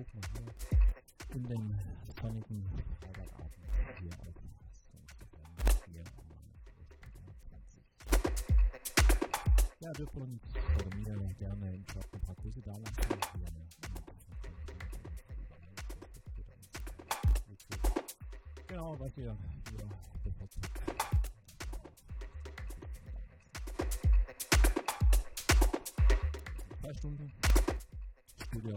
hier grob mal hier in den sonnigen Freitagabend hier auf hier Ja, dürft uns oder mir gerne im Shop ein paar Grüße da lassen. Genau, was ihr, ihr bevorzugt. zwei Stunden. Studio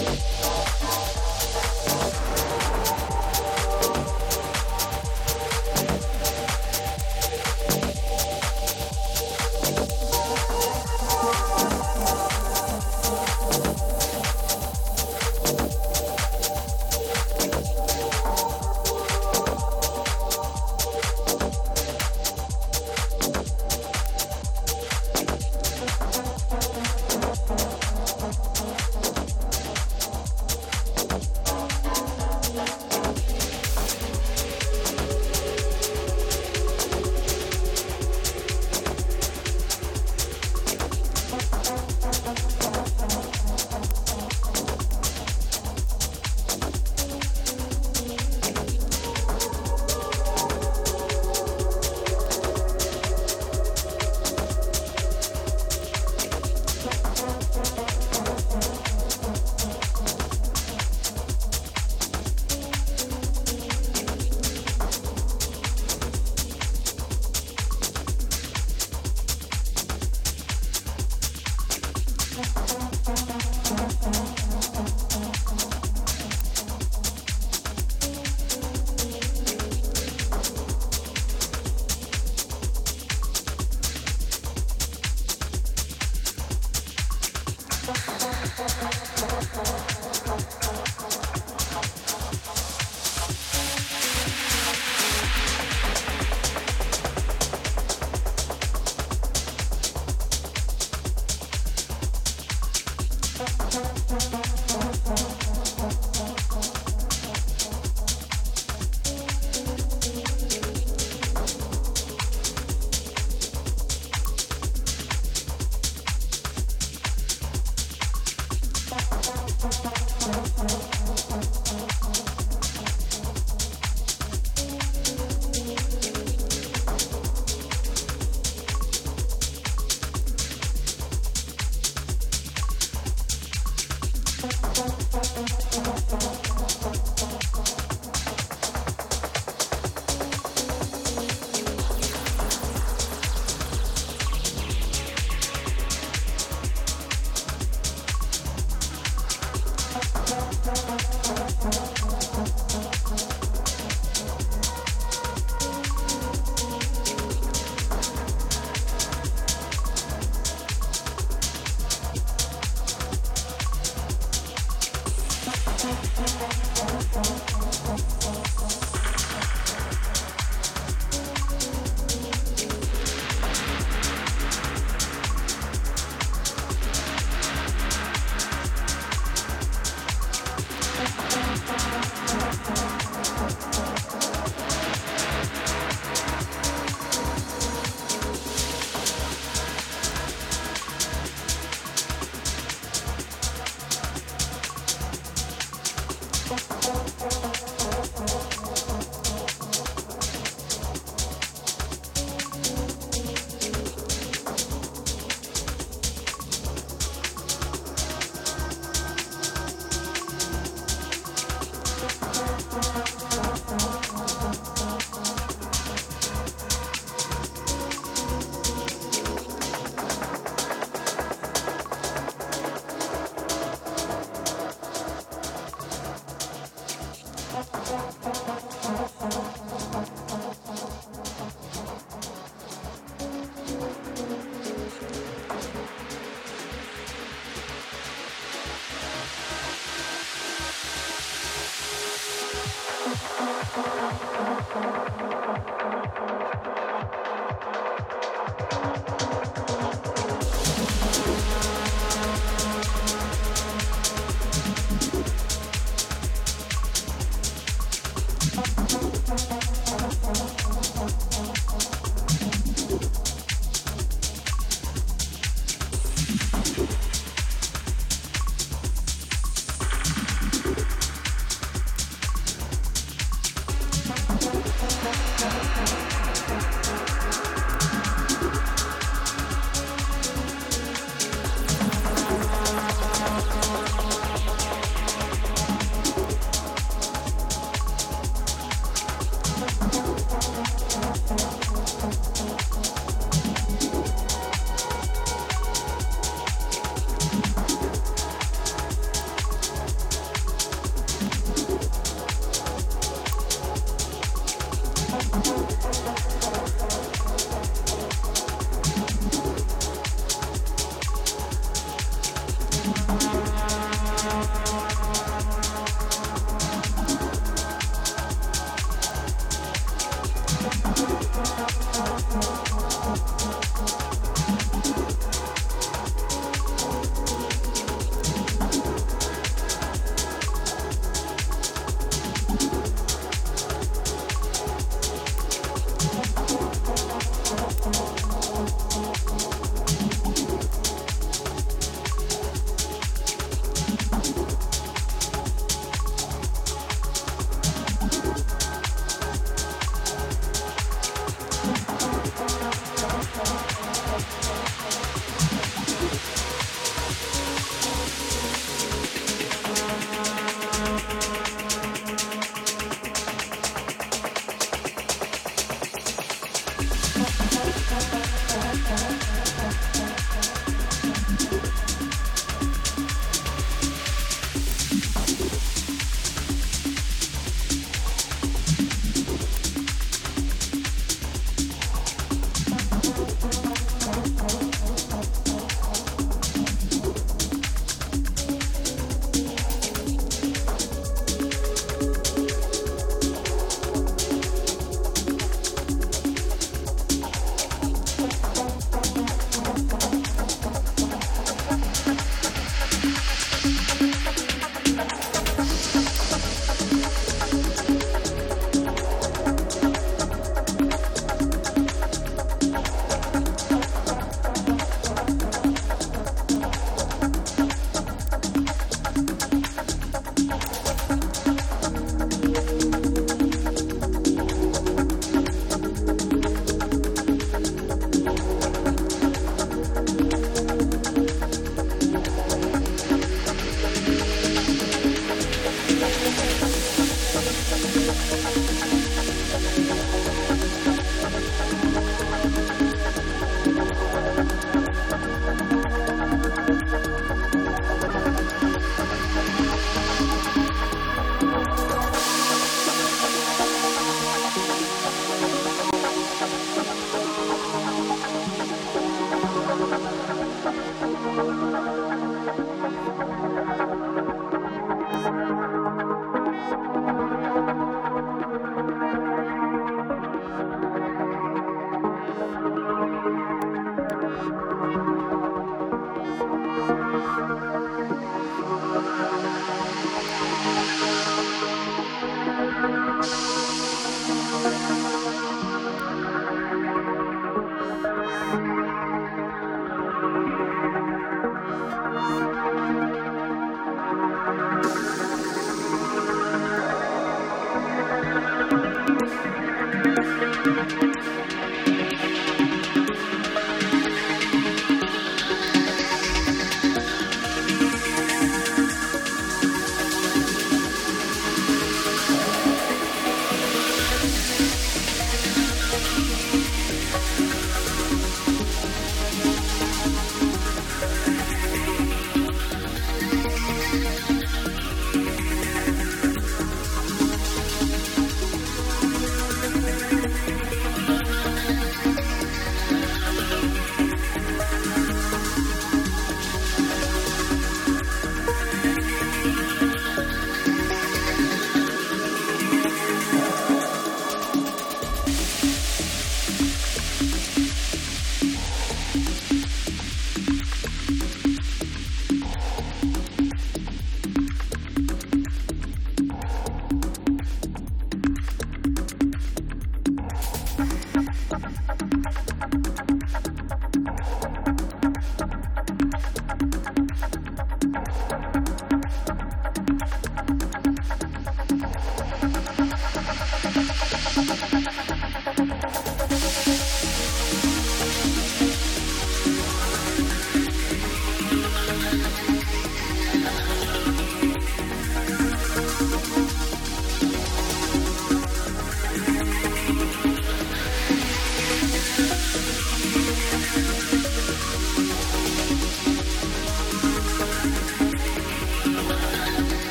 you